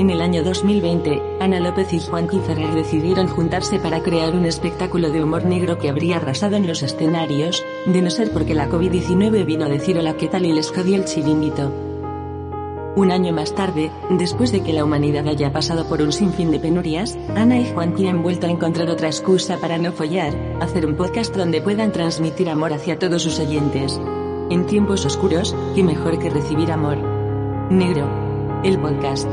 En el año 2020, Ana López y Juan Ferrer decidieron juntarse para crear un espectáculo de humor negro que habría arrasado en los escenarios, de no ser porque la COVID-19 vino a decir hola qué tal y les jodió el chiringuito. Un año más tarde, después de que la humanidad haya pasado por un sinfín de penurias, Ana y Juanqui han vuelto a encontrar otra excusa para no follar, hacer un podcast donde puedan transmitir amor hacia todos sus oyentes. En tiempos oscuros, ¿qué mejor que recibir amor? Negro. El podcast.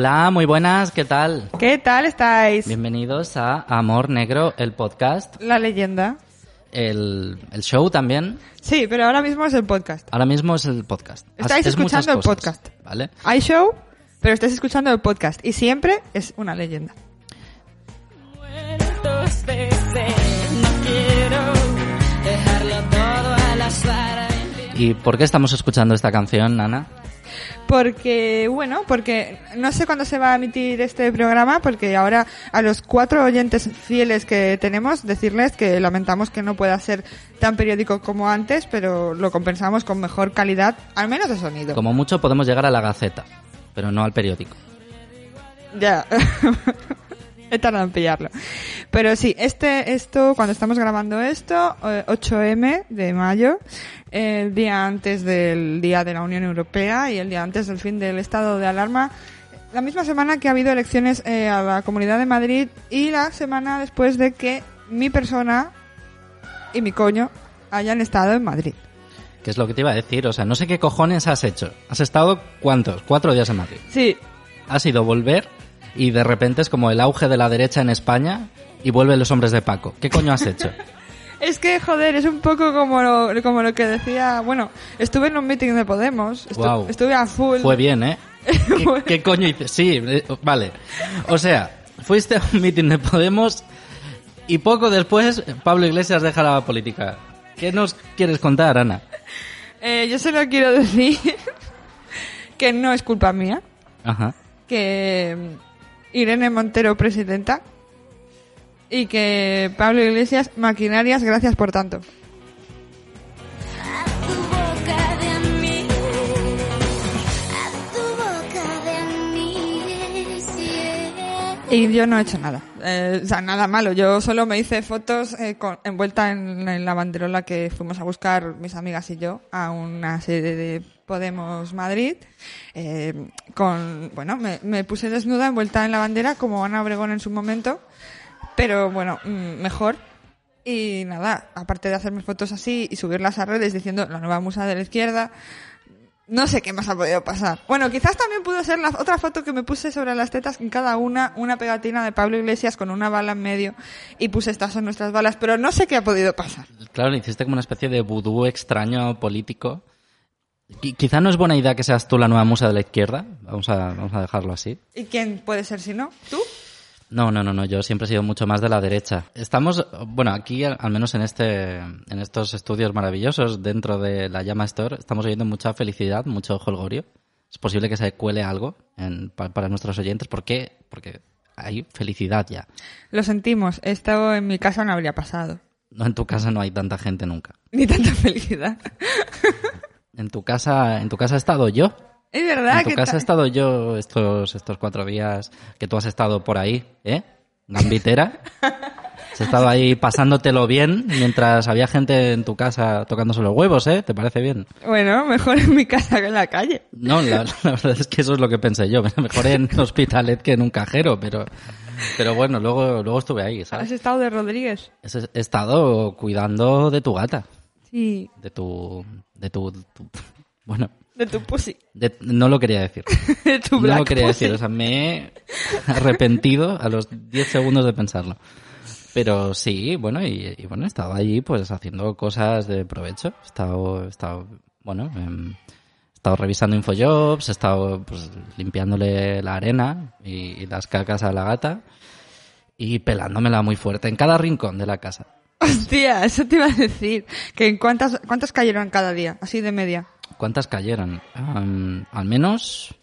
Hola, muy buenas, ¿qué tal? ¿Qué tal estáis? Bienvenidos a Amor Negro, el podcast, La leyenda. el, el show también. Sí, pero ahora mismo es el podcast. Ahora mismo es el podcast. Estáis Es escuchando el cosas, podcast. ¿Vale? Hay show, pero estáis escuchando el podcast. Y siempre es una leyenda. Muertos de sed No quiero dejarlo todo al azar ¿Y por qué estamos escuchando esta canción, Ana? Porque, bueno, porque no sé cuándo se va a emitir este programa, porque ahora a los cuatro oyentes fieles que tenemos, decirles que lamentamos que no pueda ser tan periódico como antes, pero lo compensamos con mejor calidad, al menos de sonido. Como mucho podemos llegar a la Gaceta, pero no al periódico. Ya. He tardado en pillarlo. Pero sí, este, esto, cuando estamos grabando esto, eh, 8M de mayo, eh, el día antes del Día de la Unión Europea y el día antes del fin del estado de alarma, la misma semana que ha habido elecciones eh, a la Comunidad de Madrid y la semana después de que mi persona y mi coño hayan estado en Madrid. ¿Qué es lo que te iba a decir? O sea, no sé qué cojones has hecho. ¿Has estado cuántos? Cuatro días en Madrid. Sí, Has ido volver y de repente es como el auge de la derecha en España y vuelven los hombres de Paco. ¿Qué coño has hecho? Es que, joder, es un poco como lo, como lo que decía... Bueno, estuve en un meeting de Podemos. estu-. Estuve a full. Fue bien, ¿eh? ¿Qué, qué coño hice? Sí, eh, vale. O sea, fuiste a un meeting de Podemos y poco después Pablo Iglesias deja la política. ¿Qué nos quieres contar, Ana? Eh, yo solo quiero decir que no es culpa mía. Ajá. Que Irene Montero, presidenta. Y que Pablo Iglesias, maquinarias, gracias por tanto. Y yo no he hecho nada. Eh, o sea, nada malo. Yo solo me hice fotos eh, con- envuelta en, la banderola que fuimos a buscar mis amigas y yo a una sede de Podemos Madrid. Eh, con, bueno, me, me puse desnuda envuelta en la bandera como Ana Obregón en su momento. Pero bueno, mm, mejor. Y nada, aparte de hacerme fotos así y subirlas a redes diciendo la nueva musa de la izquierda, no sé qué más ha podido pasar. Bueno, quizás también pudo ser la otra foto que me puse sobre las tetas, en cada una, una pegatina de Pablo Iglesias con una bala en medio y puse estas son nuestras balas, pero no sé qué ha podido pasar. Claro, hiciste como una especie de vudú extraño político. Qui- Quizá no es buena idea que seas tú la nueva musa de la izquierda. Vamos a, vamos a dejarlo así. ¿Y quién puede ser si no? ¿Tú? No, no, no, no. Yo siempre he sido mucho más de la derecha. Estamos, bueno, aquí, al menos en este, en estos estudios maravillosos dentro de la Llama Store, estamos oyendo mucha felicidad, mucho jolgorio. Es posible que se cuele algo en- para nuestros oyentes. ¿Por qué? Porque hay felicidad ya. Lo sentimos, esto en mi casa no habría pasado. No, en tu casa no hay tanta gente nunca. Ni tanta felicidad. En tu casa, en tu casa he estado yo. Es verdad En tu que casa he estado yo estos, estos cuatro días que tú has estado por ahí, ¿eh? Gambitera. Has estado ahí pasándotelo bien mientras había gente en tu casa tocándose los huevos, ¿eh? ¿Te parece bien? Bueno, mejor en mi casa que en la calle. No, la, la verdad es que eso es lo que pensé yo. Mejor en Hospitalet que en un cajero, pero, pero bueno, luego, luego estuve ahí, ¿Has ¿sabes? estado de Rodríguez? He he estado cuidando de tu gata, Sí, de tu, de tu, tu- bueno, de tu pussy. de- no lo quería decir. De tu no black lo quería pussy. decir, o sea, me he arrepentido a los 10 segundos de pensarlo. Pero sí, bueno, y, y bueno, he estado allí pues haciendo cosas de provecho. He estado, he estado bueno, em, he estado revisando Infojobs, he estado pues limpiándole la arena y, y las cacas a la gata y pelándomela muy fuerte en cada rincón de la casa. Hostia, eso te iba a decir. Que en cuántas, ¿Cuántas cayeron cada día? Así de media. ¿Cuántas cayeron? Am, al menos...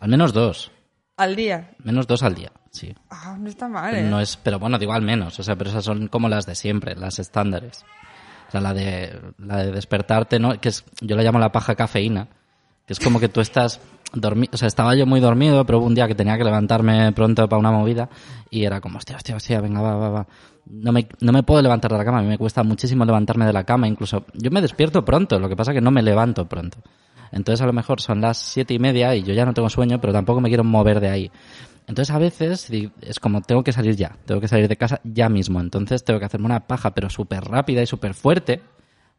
Al menos dos. Al día. Menos dos al día, sí. Ah, no está mal, ¿eh? No es, pero bueno, digo al menos, o sea, pero esas son como las de siempre, las estándares. O sea, la de, la de despertarte, ¿no? Que es, yo la llamo la paja cafeína, es como que tú estás dormido, o sea, estaba yo muy dormido, pero hubo un día que tenía que levantarme pronto para una movida y era como, hostia, hostia, hostia, venga, va, va, va. No me, no me puedo levantar de la cama, a mí me cuesta muchísimo levantarme de la cama, incluso yo me despierto pronto, lo que pasa que no me levanto pronto. Entonces a lo mejor son las siete y media y yo ya no tengo sueño, pero tampoco me quiero mover de ahí. Entonces a veces es como tengo que salir ya, tengo que salir de casa ya mismo. Entonces tengo que hacerme una paja, pero súper rápida y súper fuerte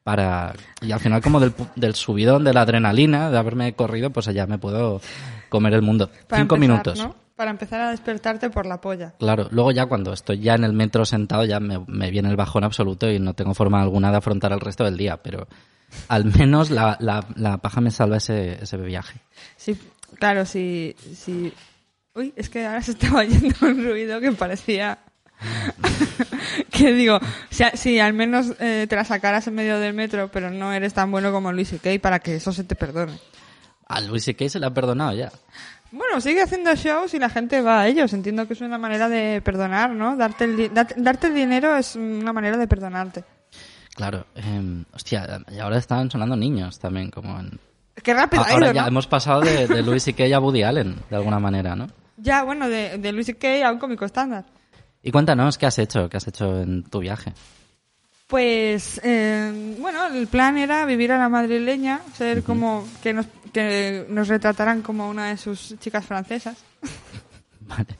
para... Y al final como del, del subidón de la adrenalina, de haberme corrido, pues ya me puedo comer el mundo. Para Cinco empezar, minutos. ¿no? Para empezar a despertarte por la polla. Claro, luego ya cuando estoy ya en el metro sentado ya me, me viene el bajón absoluto y no tengo forma alguna de afrontar el resto del día, pero al menos la, la, la paja me salva ese, ese viaje. Sí, claro, sí, sí. Uy, es que ahora se estaba oyendo un ruido que parecía... que digo, si, si al menos eh, te la sacaras en medio del metro, pero no eres tan bueno como Luis y para que eso se te perdone. A Luis C.K. se le ha perdonado ya. Bueno, sigue haciendo shows y la gente va a ellos. Entiendo que es una manera de perdonar, ¿no? Darte el, darte, el dinero es una manera de perdonarte. Claro, eh, hostia, y ahora están sonando niños también, como en... Qué rápido Ah, ha ahora ido, ya ¿no? hemos pasado de, de Louis C.K. a Woody Allen, de alguna manera, ¿no? Ya, bueno, de, de Luis y a un cómico estándar. Y cuéntanos, ¿qué has hecho? ¿Qué has hecho en tu viaje? Pues, eh, bueno, el plan era vivir a la madrileña, ser como que nos, que nos retrataran como una de sus chicas francesas. Vale.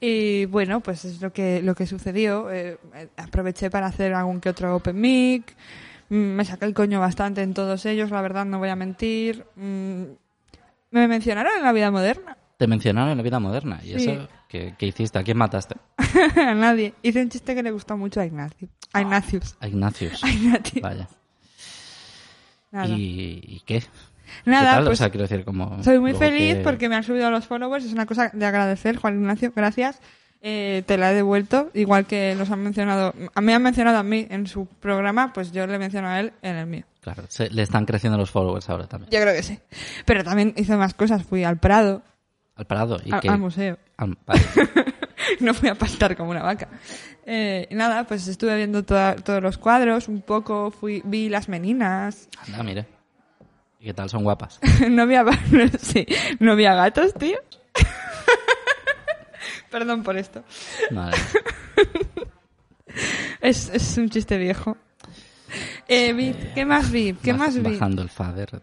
Y bueno, pues es lo que, lo que sucedió. Eh, aproveché para hacer algún que otro open mic. Mm, Me saqué el coño bastante en todos ellos, la verdad, no voy a mentir. Mm, Me mencionaron en la vida moderna. Te mencionaron en la vida moderna. ¿Y Sí. eso qué, qué hiciste? ¿A quién mataste? a nadie. Hice un chiste que le gustó mucho a Ignacio. A Ignacius. A Ignacius. A. Vaya. Nada. ¿Y, y qué? Nada, pues o sea, quiero decir, como... Soy muy feliz que- porque me han subido los followers. Es una cosa de agradecer, Juan Ignacio. Gracias. Eh, te la he devuelto. Igual que los han mencionado. A mí han mencionado a mí en su programa, pues yo le menciono a él en el mío. Claro, se- le están creciendo los followers ahora también. Yo creo que sí. Pero también hice más cosas. Fui al Prado, Al Prado. ¿Y al, qué? al museo. Al- no fui a pastar como una vaca. Eh, nada, pues estuve viendo toda- todos los cuadros, un poco, fui, vi las meninas. Anda, mire. ¿Y qué tal? Son guapas. no había, sí, no había gatos, tío. Perdón por esto. Vale. Es, es un chiste viejo. Eh, vi- ¿Qué más vi? ¿Qué Baj- más vi? Bajando el fader.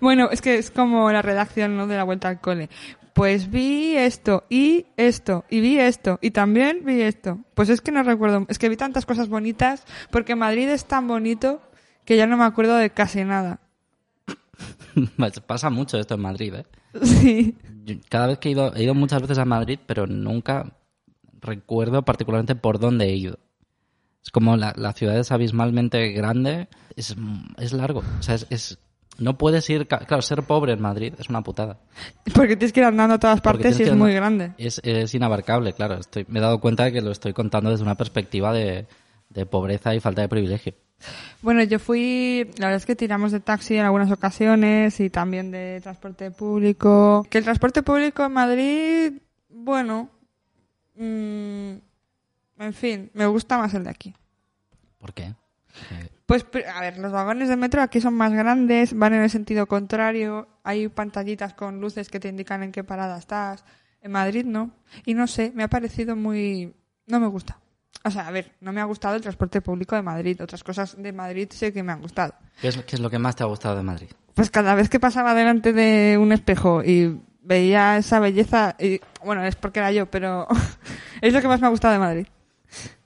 Bueno, es que es como la redacción ¿no? de la vuelta al cole. Pues vi esto y esto y vi esto y también vi esto. Pues es que no recuerdo, es que vi tantas cosas bonitas porque Madrid es tan bonito que ya no me acuerdo de casi nada. Pasa mucho esto en Madrid, ¿eh? Sí. Yo cada vez que he ido, he ido muchas veces a Madrid, pero nunca recuerdo particularmente por dónde he ido. Es como la, la ciudad es abismalmente grande, es, es largo. O sea, es, es- no puedes ir, claro, ser pobre en Madrid es una putada. Porque tienes que ir andando a todas partes y es muy grande. Es, es inabarcable, claro. Estoy, me he dado cuenta de que lo estoy contando desde una perspectiva de, de pobreza y falta de privilegio. Bueno, yo fui, la verdad es que tiramos de taxi en algunas ocasiones y también de transporte público. Que el transporte público en Madrid, bueno, mm, en fin, me gusta más el de aquí. ¿Por qué? Pues, a ver, los vagones de metro aquí son más grandes, van en el sentido contrario, hay pantallitas con luces que te indican en qué parada estás. En Madrid no. Y no sé, me ha parecido muy... No me gusta. O sea, a ver, no me ha gustado el transporte público de Madrid. Otras cosas de Madrid sé que me han gustado. ¿qué, es, ¿Qué es lo que más te ha gustado de Madrid? Pues cada vez que pasaba delante de un espejo y veía esa belleza, y, bueno, es porque era yo, pero es lo que más me ha gustado de Madrid.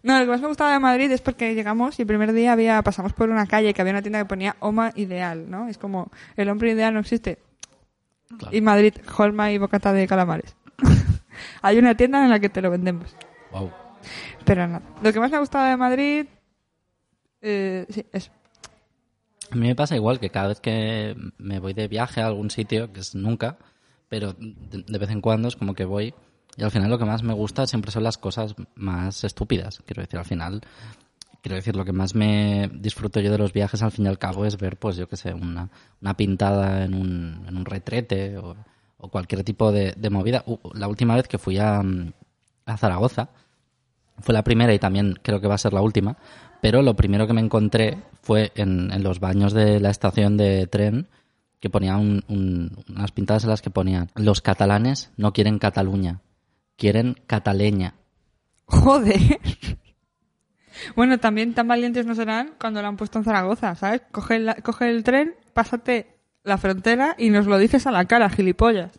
No, lo que más me ha gustado de Madrid es porque llegamos y el primer día había pasamos por una calle que había una tienda que ponía Oma Ideal, ¿no? Es como, el hombre ideal no existe. Claro. Y Madrid, Holma y bocata de calamares. Hay una tienda en la que te lo vendemos. Wow. Pero nada. Lo que más me ha gustado de Madrid, eh, sí, eso. A mí me pasa igual que cada vez que me voy de viaje a algún sitio, que es nunca, pero de vez en cuando es como que voy, Y al final lo que más me gusta siempre son las cosas más estúpidas. Quiero decir, al final, quiero decir, lo que más me disfruto yo de los viajes al fin y al cabo es ver, pues yo qué sé, una, una pintada en un, en un retrete o, cualquier tipo de, movida. La última vez que fui a, a Zaragoza, fue la primera y también creo que va a ser la última, pero lo primero que me encontré fue en, en los baños de la estación de tren que ponía un- un- unas pintadas en las que ponían los catalanes no quieren Cataluña, quieren Cataleña. Joder. Bueno, también tan valientes no serán cuando lo han puesto en Zaragoza, ¿sabes? Coge el, coge el tren, pásate la frontera y nos lo dices a la cara, gilipollas.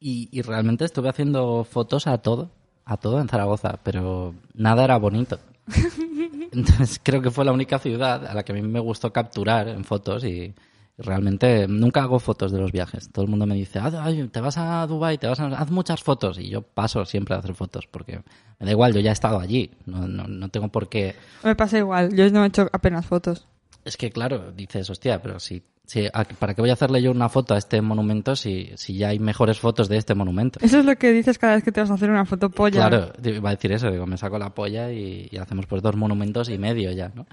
Y, y realmente estuve haciendo fotos a todo, a todo en Zaragoza, pero nada era bonito. Entonces creo que fue la única ciudad a la que a mí me gustó capturar en fotos y realmente nunca hago fotos de los viajes. Todo el mundo me dice, "Ah, ay, te vas a Dubai, te vas a haz muchas fotos y yo paso siempre a hacer fotos porque me da igual, yo ya he estado allí, no, no, no tengo por qué. Me pasa igual, yo no he hecho apenas fotos. Es que claro, dices, hostia, pero si, ¿a- ¿para qué voy a hacerle yo una foto a este monumento si, si ya hay mejores fotos de este monumento? Eso es lo que dices cada vez que te vas a hacer una foto polla. Claro, iba a decir eso, digo, me saco la polla y, y hacemos pues dos monumentos y medio ya, ¿no?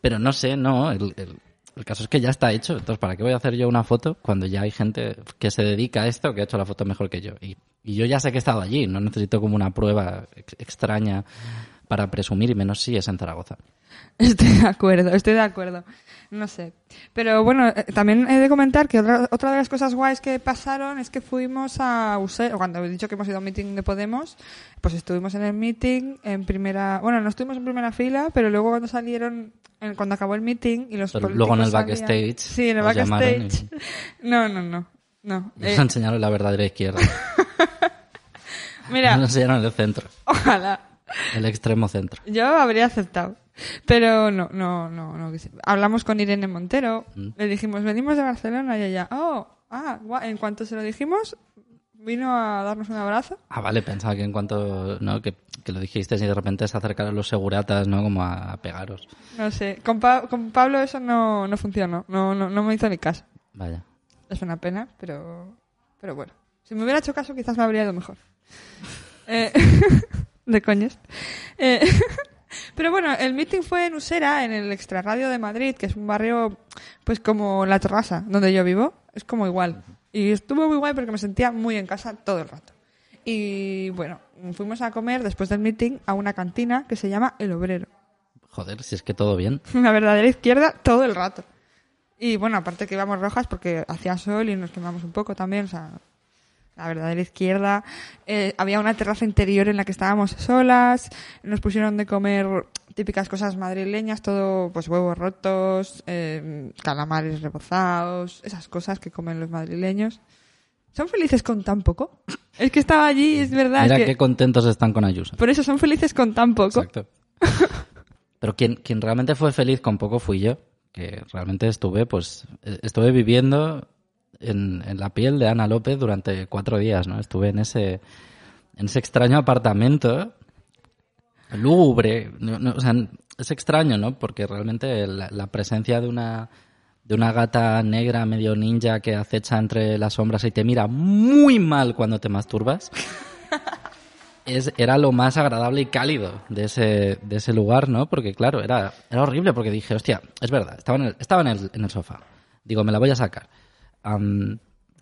Pero no sé, no, el, el- el caso es que ya está hecho, entonces ¿para qué voy a hacer yo una foto cuando ya hay gente que se dedica a esto que ha hecho la foto mejor que yo? Y, yo ya sé que he estado allí, no necesito como una prueba ex- extraña para presumir y menos si es en Zaragoza. Estoy de acuerdo, estoy de acuerdo. No sé. Pero bueno, eh, también he de comentar que otra, otra de las cosas guays que pasaron es que fuimos a Usera, cuando he dicho que hemos ido a un meeting de Podemos, pues estuvimos en el meeting en primera, bueno, no estuvimos en primera fila, pero luego cuando salieron, en- cuando acabó el meeting y los Pero luego en el salían- backstage Sí, en el backstage. No, no, no. No. Nos Eh, enseñaron la verdadera izquierda, mira, nos enseñaron el centro, ojalá. el extremo centro. Yo habría aceptado. Pero no, no, no, no. Hablamos con Irene Montero. Le dijimos, venimos de Barcelona y ella, oh, ah, guau. En cuanto se lo dijimos, vino a darnos un abrazo. Ah, vale, pensaba que en cuanto, ¿no? Que, que lo dijiste y de repente se acercaron los seguratas, ¿no? Como a, a pegaros. No sé. Con, Pa- con Pablo eso no, no funcionó. No, no, no me hizo ni caso. Vaya. Es una pena, pero, pero bueno. Si me hubiera hecho caso, quizás me habría ido mejor. Eh, de coñas. Eh, pero bueno, el meeting fue en Usera, en el Extrarradio de Madrid, que es un barrio, pues como La Terrassa, donde yo vivo. Es como igual. Y estuvo muy guay porque me sentía muy en casa todo el rato. Y bueno, fuimos a comer después del meeting a una cantina que se llama El Obrero. Joder, si es que todo bien. Una verdadera izquierda todo el rato. Y bueno, aparte que íbamos rojas porque hacía sol y nos quemamos un poco también, o sea, la verdadera izquierda. Eh, había una terraza interior en la que estábamos solas, nos pusieron de comer típicas cosas madrileñas, todo pues huevos rotos, eh, calamares rebozados, esas cosas que comen los madrileños. ¿Son felices con tan poco? Es que estaba allí, es verdad Mira que... qué contentos están con Ayuso. Por eso son felices con tan poco. Exacto. Pero quien, quien realmente fue feliz con poco fui yo, que realmente estuve, pues, eh, estuve viviendo en, en la piel de Ana López durante cuatro días, ¿no? Estuve en ese, en ese extraño apartamento lúgubre, no- no, o sea, es extraño, ¿no? Porque realmente la, la presencia de una de una gata negra medio ninja que acecha entre las sombras y te mira muy mal cuando te masturbas es, era lo más agradable y cálido de ese, de ese lugar, ¿no? Porque, claro, era, era horrible porque dije, hostia, es verdad, estaba en el, estaba en el, en el sofá. Digo, me la voy a sacar.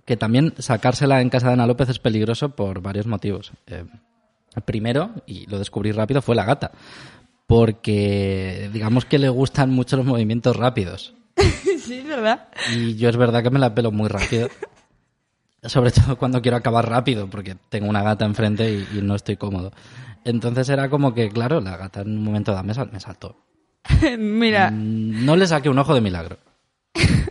Que también sacársela en casa de Ana López es peligroso por varios motivos. Eh, primero, y lo descubrí rápido, fue la gata. Porque, digamos que le gustan mucho los movimientos rápidos. sí, verdad. Y yo es verdad que me la pelo muy rápido. Sobre todo cuando quiero acabar rápido, porque tengo una gata enfrente y, y no estoy cómodo. Entonces era como que, claro, la gata en un momento dado me, sal- me saltó. Mira, Mm, No le saqué un ojo de milagro.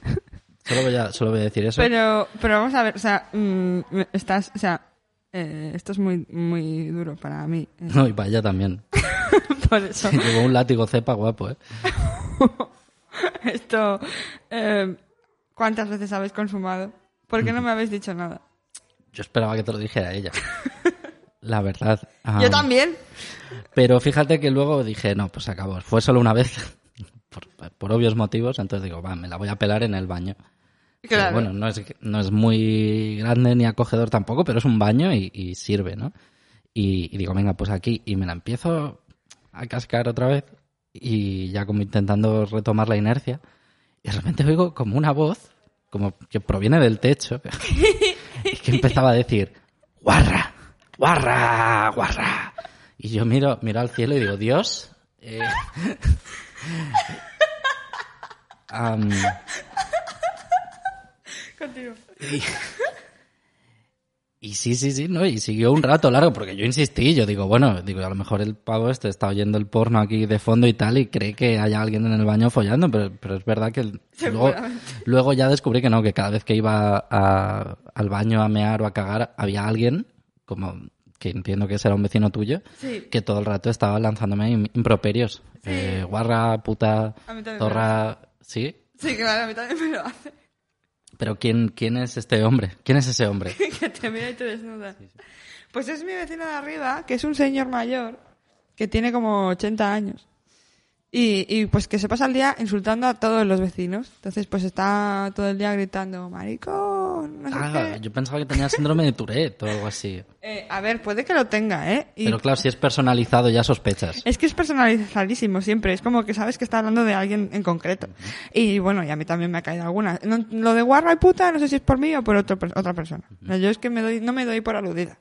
Solo voy a, solo voy a decir eso. Pero, pero vamos a ver, o sea, mm, estás, o sea, eh, esto es muy, muy duro para mí. eh, No, y vaya también. por eso, Llevo un látigo cepa guapo, ¿eh? esto, eh, ¿cuántas veces habéis consumado? ¿Por qué no me habéis dicho nada? Yo esperaba que te lo dijera ella. La verdad. Yo también. Pero fíjate que luego dije, no, pues acabó. Fue solo una vez, por, por obvios motivos. Entonces digo, va, me la voy a pelar en el baño. Claro. bueno, no es, no es muy grande ni acogedor tampoco, pero es un baño y, y sirve, ¿no? Y, y digo, venga, pues aquí. Y me la empiezo a cascar otra vez y ya como intentando retomar la inercia. Y de repente oigo como una voz, como que proviene del techo, y que empezaba a decir, guarra, guarra, guarra. Y yo miro, miro al cielo y digo, Dios, eh, Y, y sí, sí, sí, ¿no? Y siguió un rato largo, porque yo insistí, yo digo, bueno, digo, a lo mejor el pavo este está oyendo el porno aquí de fondo y tal, y cree que hay alguien en el baño follando, pero, pero es verdad que el- luego, luego ya descubrí que no, que cada vez que iba a- al baño a mear o a cagar, había alguien, como que entiendo que será un vecino tuyo, Sí. que todo el rato estaba lanzándome im- improperios. Eh, guarra, puta, zorra, sí. Sí, claro, a mí también me lo hace. Pero ¿quién, ¿quién es este hombre? ¿Quién es ese hombre? que te mira y te desnuda. Pues es mi vecino de arriba, que es un señor mayor, que tiene como 80 años. Y, y pues que se pasa el día insultando a todos los vecinos. Entonces pues está todo el día gritando, maricón, no sé Ah, qué. yo pensaba que tenía síndrome de Tourette o algo así. Eh, a ver, puede que lo tenga, ¿eh? Y Pero claro, si es personalizado ya sospechas. Es que es personalizadísimo siempre, es como que sabes que está hablando de alguien en concreto. Y bueno, y a mí también me ha caído alguna. No- lo de guarra y puta, no sé si es por mí o por otro otra persona. Yo es que me doy, no me doy por aludida.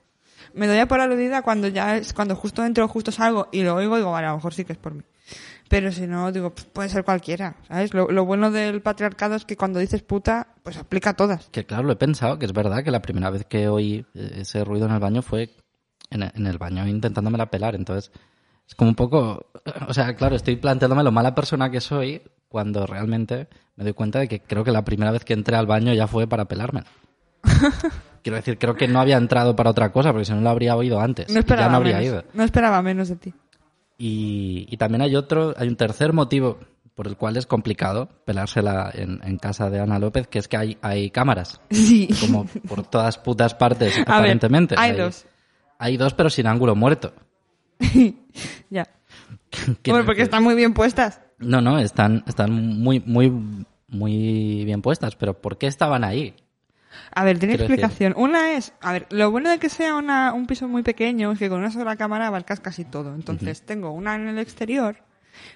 Me doy a por aludida cuando ya es, cuando justo entro, justo salgo y lo oigo, digo, vale, a lo mejor sí que es por mí. Pero si no, digo, pues puede ser cualquiera, ¿sabes? Lo, lo bueno del patriarcado es que cuando dices puta, pues aplica a todas. Que claro, lo he pensado, que es verdad que la primera vez que oí eh, ese ruido en el baño fue en el, en el baño intentándome la pelar. Entonces, es como un poco... O sea, claro, estoy planteándome lo mala persona que soy cuando realmente me doy cuenta de que creo que la primera vez que entré al baño ya fue para pelarme. Quiero decir, creo que no había entrado para otra cosa, porque si no lo habría oído antes. No esperaba ya no habría menos. ido. No esperaba menos de ti. Y, y también hay otro, hay un tercer motivo por el cual es complicado pelársela en, en casa de Ana López, que es que hay, hay cámaras, Sí. como por todas putas partes, A ver, aparentemente. hay dos. Hay dos, pero sin ángulo muerto. ya. Bueno, porque están muy bien puestas. No, no, están, están muy, muy, muy bien puestas, pero ¿por qué estaban ahí? A ver, tiene decir- explicación. Una es, a ver, lo bueno de que sea una, un piso muy pequeño es que con una sola cámara abarcas casi todo. Entonces tengo una en el exterior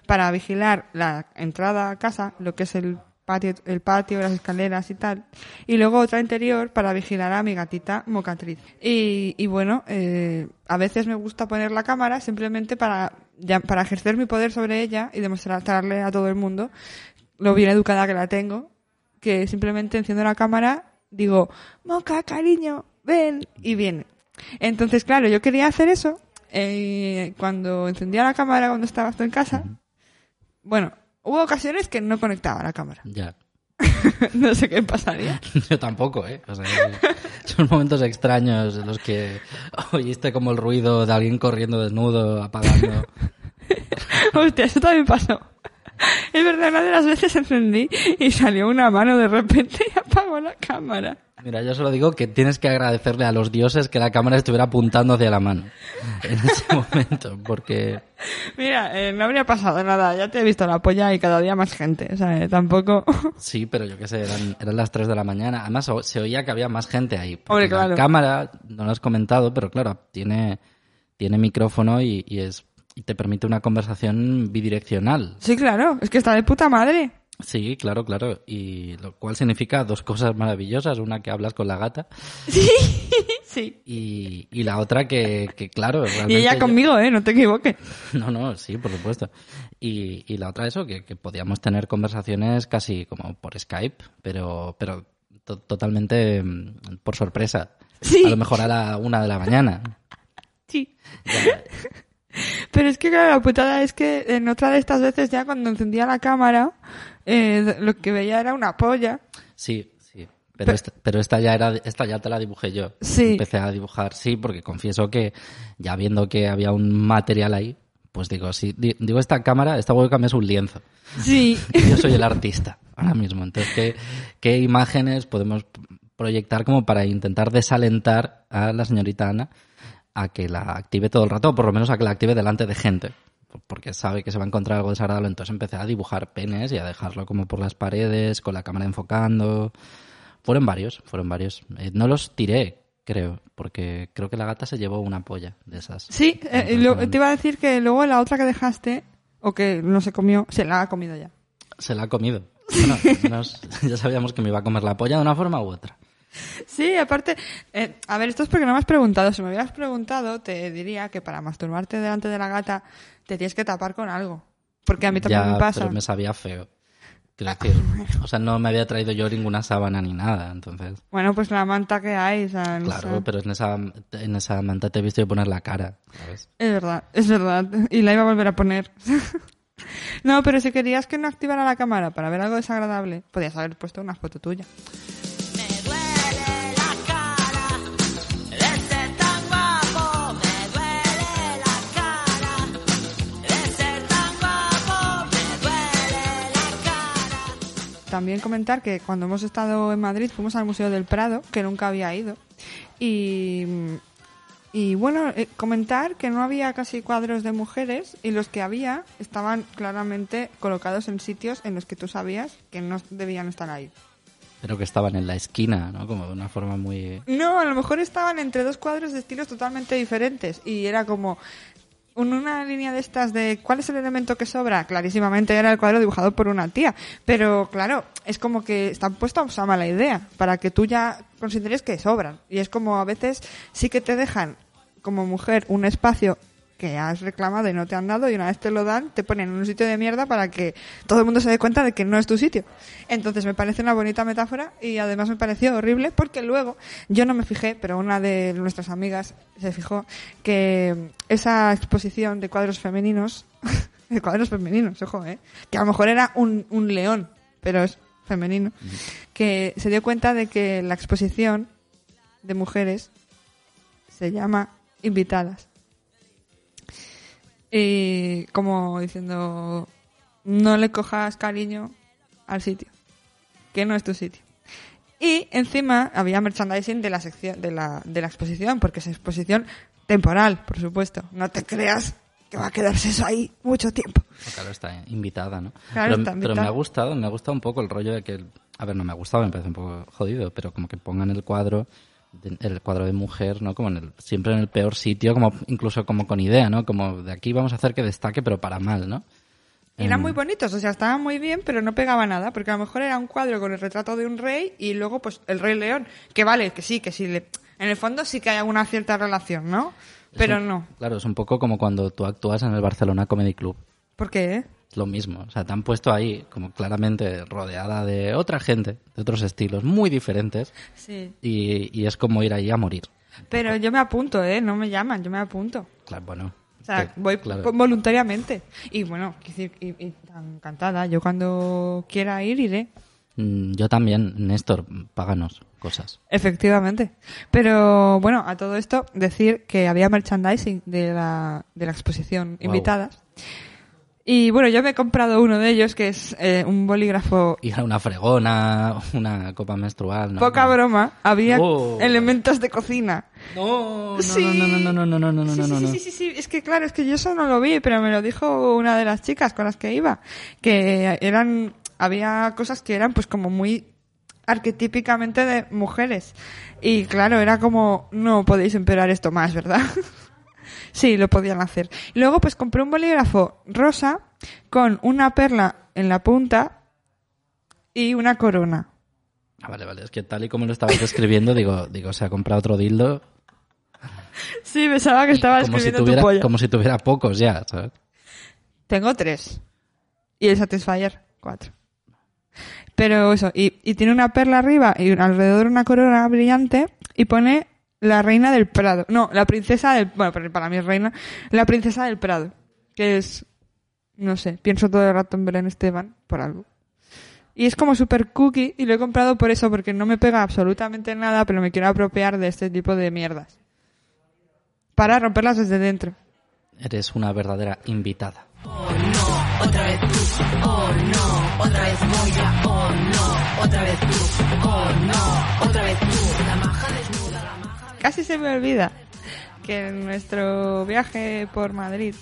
para vigilar la entrada a casa, lo que es el patio, el patio, las escaleras y tal. Y luego otra interior para vigilar a mi gatita mocatriz. Y, y bueno, eh, a veces me gusta poner la cámara simplemente para, ya- para ejercer mi poder sobre ella y demostrarle a todo el mundo lo bien educada que la tengo que simplemente enciendo la cámara, digo, Moca, cariño, ven, y viene. Entonces, claro, yo quería hacer eso eh, cuando encendía la cámara cuando estabas tú en casa. Bueno, hubo ocasiones que no conectaba la cámara. Ya. no sé qué pasaría. Yo tampoco, ¿eh? O sea, son momentos extraños en los que oíste como el ruido de alguien corriendo desnudo, apagando. Hostia, eso también pasó. Es verdad, una de las veces encendí y salió una mano de repente y apagó la cámara. Mira, yo solo digo que tienes que agradecerle a los dioses que la cámara estuviera apuntando hacia la mano en ese momento, porque Mira, eh, no habría pasado nada. Ya te he visto la polla y cada día más gente. O sea, eh, tampoco. sí, pero yo qué sé, eran, eran las 3 de la mañana. Además, se oía que había más gente ahí. porque Hombre, claro. La cámara, no lo has comentado, pero claro, tiene, tiene micrófono y, y es, te permite una conversación bidireccional. Sí, claro. Es que está de puta madre. Sí, claro, claro. Y lo cual significa dos cosas maravillosas. Una que hablas con la gata Sí. y, y la otra que, que claro, Y realmente ella yo- conmigo, ¿eh? No te equivoques. No, no, sí, por supuesto. Y, y la otra eso, que, que podíamos tener conversaciones casi como por Skype, pero, pero to- totalmente mm, por sorpresa. Sí. A lo mejor a la una de la mañana. Sí. Ya, Pero es que, claro, la putada es que en otra de estas veces ya cuando encendía la cámara, eh, lo que veía era una polla. sí, sí. Pero esta, pero esta ya era, esta ya te la dibujé yo. Sí. Empecé a dibujar, sí, porque confieso que ya viendo que había un material ahí, pues digo, sí, di- digo, esta cámara, esta webcam es un lienzo. Sí. Yo soy el artista ahora mismo. Entonces, ¿qué, qué imágenes podemos proyectar como para intentar desalentar a la señorita Ana a que la active todo el rato, o por lo menos a que la active delante de gente? Porque sabe que se va a encontrar algo desagradable. Entonces empecé a dibujar penes y a dejarlo como por las paredes, con la cámara enfocando. Fueron varios, fueron varios. Eh, no los tiré, creo, porque creo que la gata se llevó una polla de esas. Sí, eh, lo- te iba a decir que luego la otra que dejaste, o que no se comió, se la ha comido ya. Se la ha comido. Bueno, menos ya sabíamos que me iba a comer la polla de una forma u otra. Sí, aparte, eh, a ver, esto es porque no me has preguntado. Si me hubieras preguntado, te diría que para masturbarte delante de la gata te tienes que tapar con algo. Porque a mí también ya, me pasa. pero me sabía feo. Quiero decir, o sea, no me había traído yo ninguna sábana ni nada, entonces. Bueno, pues la manta que hay, Claro, pero en esa, en esa manta te he visto yo poner la cara, ¿sabes? Es verdad, es verdad. Y la iba a volver a poner. no, pero si querías que no activara la cámara para ver algo desagradable, podías haber puesto una foto tuya. También comentar que cuando hemos estado en Madrid fuimos al Museo del Prado, que nunca había ido. Y, y bueno, eh, comentar que no había casi cuadros de mujeres y los que había estaban claramente colocados en sitios en los que tú sabías que no debían estar ahí. Pero que estaban en la esquina, ¿no? Como de una forma muy... No, a lo mejor estaban entre dos cuadros de estilos totalmente diferentes y era como una línea de estas de cuál es el elemento que sobra. Clarísimamente era el cuadro dibujado por una tía, pero claro, es como que están puestos a mala idea para que tú ya consideres que sobran. Y es como a veces sí que te dejan como mujer un espacio que has reclamado y no te han dado y una vez te lo dan te ponen en un sitio de mierda para que todo el mundo se dé cuenta de que no es tu sitio. Entonces me parece una bonita metáfora y además me pareció horrible porque luego yo no me fijé, pero una de nuestras amigas se fijó que esa exposición de cuadros femeninos, de cuadros femeninos, ojo, eh, que a lo mejor era un, un león, pero es femenino, que se dio cuenta de que la exposición de mujeres se llama Invitadas. Y como diciendo, no le cojas cariño al sitio, que no es tu sitio. Y encima había merchandising de la sección, de la, de la exposición, porque es exposición temporal, por supuesto. No te creas que va a quedarse eso ahí mucho tiempo. Claro, está invitada, ¿no? Claro, pero, está pero me invitada. ha gustado, me ha gustado un poco el rollo de que... A ver, no me ha gustado, me parece un poco jodido, pero como que pongan el cuadro, el cuadro de mujer, ¿no? Como en el, siempre en el peor sitio, como incluso como con idea, ¿no? Como de aquí vamos a hacer que destaque, pero para mal, ¿no? Eran Em, muy bonitos, o sea, estaban muy bien, pero no pegaba nada, porque a lo mejor era un cuadro con el retrato de un rey y luego, pues, el rey león. Que vale, que sí, que sí, le... en el fondo sí que hay alguna cierta relación, ¿no? Pero un- no. Claro, es un poco como cuando tú actúas en el Barcelona Comedy Club. ¿Por qué? Lo mismo. O sea, te han puesto ahí como claramente rodeada de otra gente, de otros estilos muy diferentes, Sí. y, y es como ir ahí a morir. Pero yo me apunto, ¿eh? No me llaman, yo me apunto. Claro, bueno. O sea, que- voy claro. voluntariamente. Y bueno, decir, y, y encantada. Yo cuando quiera ir, iré. Mm, Yo también, Néstor, páganos cosas. Efectivamente. Pero bueno, a todo esto, decir que había merchandising de la, de la exposición Guau. invitadas. Y bueno, yo me he comprado uno de ellos, que es eh, un bolígrafo. Ir a una fregona, una copa menstrual. ¿no? Poca broma, había Oh. elementos de cocina. No, no, Sí. no, no, no, no, no, no, no, sí, no, sí, sí, sí, sí. Es que claro, es que yo eso no lo vi, pero me lo dijo una de las chicas con las que iba, que eran, había cosas que eran pues como muy arquetípicamente de mujeres. Y claro, era como, no podéis empeorar esto más, ¿verdad? sí, lo podían hacer. Luego pues compré un bolígrafo rosa con una perla en la punta y una corona. Ah, vale, vale. Es que tal y como lo estabas describiendo, digo, digo, se ha comprado otro dildo. Sí, pensaba que estaba como si escribiendo tuviera, tu como si tuviera pocos ya, ¿sabes? Tengo tres. Y el Satisfyer, cuatro. Pero eso, y, y tiene una perla arriba y alrededor una corona brillante y pone la reina del Prado. No, la princesa del... Bueno, para mí es reina. La princesa del Prado. Que es... No sé, pienso todo el rato en Belén Esteban por algo. Y es como super cookie y lo he comprado por eso, porque no me pega absolutamente nada, pero me quiero apropiar de este tipo de mierdas. Para romperlas desde dentro. Eres una verdadera invitada. Otra vez tú, oh no, otra vez Moya, oh no, otra vez tú, oh no, otra vez tú, la maja Casi se me olvida que en nuestro viaje por Madrid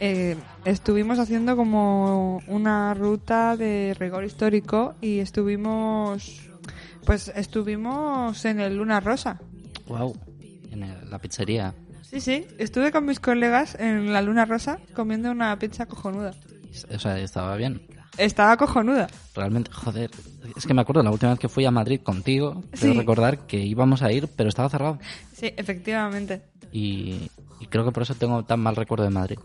eh, estuvimos haciendo como una ruta de rigor histórico y estuvimos pues estuvimos en el Luna Rosa Wow. En el- la pizzería. Sí, sí. Estuve con mis colegas en la Luna Rosa comiendo una pizza cojonuda. O sea, estaba bien. Estaba cojonuda. Realmente, joder. Es que me acuerdo la última vez que fui a Madrid contigo, Sí. recordar que íbamos a ir, pero estaba cerrado. Sí, efectivamente. Y, y creo que por eso tengo tan mal recuerdo de Madrid.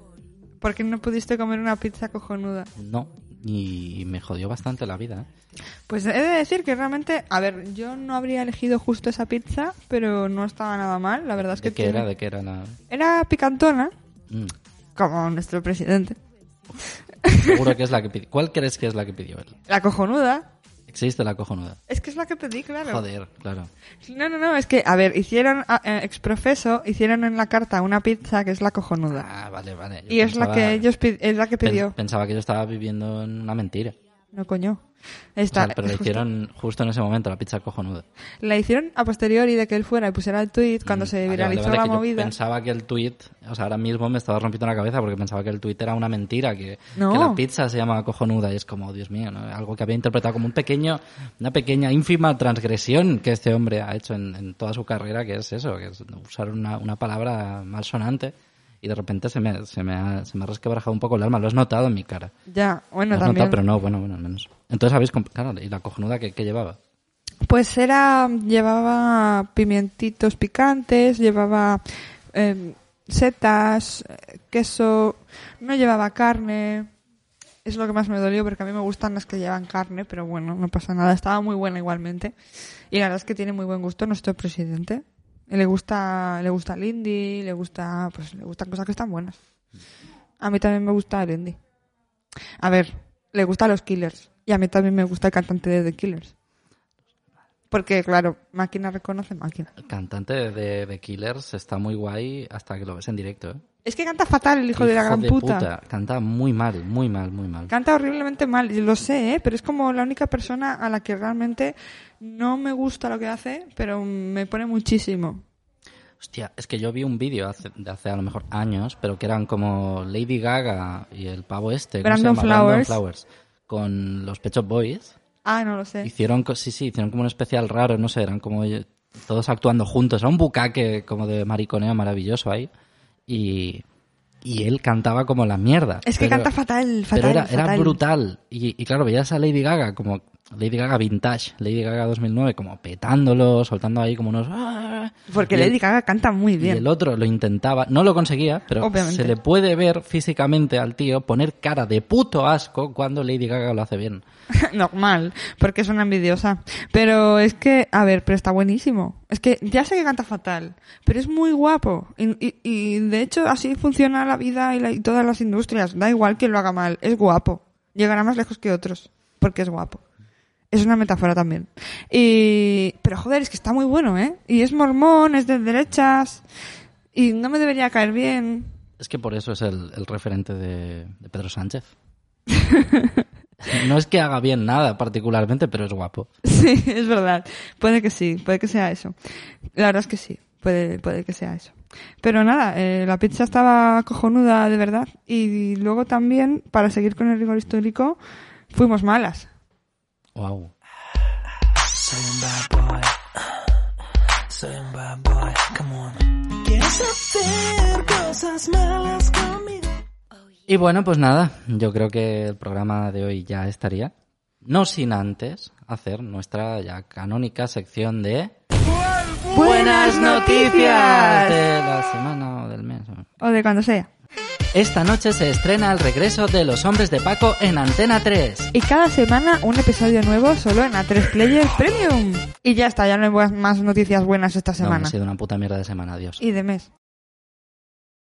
¿Por qué no pudiste comer una pizza cojonuda? No. Y me jodió bastante la vida. ¿eh? Pues he de decir que realmente, a ver, yo no habría elegido justo esa pizza, pero no estaba nada mal. La verdad es que ¿De qué tiene- era? ¿De qué era la...? era picantona, Mm. como nuestro presidente. Seguro que es la que pidió. ¿Cuál crees que es la que pidió él? La cojonuda. Existe la cojonuda. Es que es la que pedí, claro. Joder, claro. No, no, no, es que, a ver, hicieron, a- eh, exprofeso, hicieron en la carta una pizza que es la cojonuda. Ah, vale, vale. Yo Y es la pensaba- que ellos es la que pidió. Pensaba que yo estaba viviendo en una mentira. No, coño. O Está, sea, pero le justo- hicieron justo en ese momento la pizza cojonuda. La hicieron a posteriori de que él fuera y pusiera el tweet cuando se Mm, Vale, viralizó la que yo movida. pensaba que el tweet, o sea, ahora mismo me estaba rompiendo la cabeza porque pensaba que el tweet era una mentira, que, No. que la pizza se llama cojonuda y es como, Dios mío, ¿no? algo que había interpretado como un pequeño, una pequeña ínfima transgresión que este hombre ha hecho en, en toda su carrera, que es eso, que es usar una, una palabra malsonante y de repente se me, se me ha, se me ha resquebrajado un poco el alma, lo has notado en mi cara. Ya, bueno, Lo has también. notado, pero no, bueno, bueno, al menos. Entonces habéis, claro, y la cojonuda que, que llevaba. Pues era, llevaba pimientitos picantes, llevaba eh, setas, queso, no llevaba carne. Es lo que más me dolió porque a mí me gustan las que llevan carne, pero bueno, no pasa nada. Estaba muy buena igualmente. Y la verdad es que tiene muy buen gusto nuestro presidente. Le gusta, le gusta el indie, le gusta, pues le gustan cosas que están buenas. A mí también me gusta el indie. A ver, le gustan los Killers. Y a mí también me gusta el cantante de The Killers. Porque, claro, máquina reconoce máquina. El cantante de, de Killers está muy guay hasta que lo ves en directo, ¿eh? Es que canta fatal el hijo, de la gran puta. Canta muy mal, muy mal, muy mal. Canta horriblemente mal, lo sé, ¿eh? pero es como la única persona a la que realmente no me gusta lo que hace, pero me pone muchísimo. Hostia, es que yo vi un vídeo hace, de hace a lo mejor años, pero que eran como Lady Gaga y el pavo este, ¿cómo se Brandon llama? Brandon Flowers. Flowers, con los Pet Shop Boys. Ah, no lo sé. Hicieron, sí, sí, hicieron como un especial raro, no sé, eran como todos actuando juntos. Era un bucaque como de mariconeo maravilloso ahí. Y, y él cantaba como la mierda. Es que pero- canta fatal, fatal, Pero era, era brutal. Y, y claro, veías a Lady Gaga como Lady Gaga vintage, Lady Gaga 2009, como petándolo, soltando ahí como unos... "Ah". Porque Y el- Lady Gaga canta muy Y bien. el otro lo intentaba, no lo conseguía, pero Obviamente. se le puede ver físicamente al tío poner cara de puto asco cuando Lady Gaga lo hace bien. Normal, porque es una envidiosa. Pero es que, a ver, pero está buenísimo. Es que ya sé que canta fatal, pero es muy guapo. Y, y- y, de hecho así funciona la vida y, la- y todas las industrias. Da igual que lo haga mal, es guapo. Llegará más lejos que otros, porque es guapo. Es una metáfora también. Y, pero joder, es que está muy bueno, ¿eh? Y es mormón, es de derechas. Y no me debería caer bien. Es que por eso es el, el referente de, de Pedro Sánchez. no es que haga bien nada particularmente, pero es guapo. Sí, es verdad. Puede que sí, puede que sea eso. La verdad es que sí, puede, puede que sea eso. Pero nada, eh, la pizza estaba cojonuda de verdad. Y luego también, para seguir con el rigor histórico, fuimos malas. Wow. Soy un bad boy. Soy un bad boy. Come on. Quieres hacer cosas malas conmigo. Y bueno, pues nada, yo creo que el programa de hoy ya estaría. No sin antes hacer nuestra ya canónica sección de... ¡Buenas noticias! De la semana o del mes. O de cuando sea. Esta noche se estrena el regreso de Los Hombres de Paco en Antena 3. Y cada semana un episodio nuevo solo en A3 Player Premium. Y ya está, ya no hay más noticias buenas esta No, semana. ha sido una puta mierda de semana, adiós. y de mes.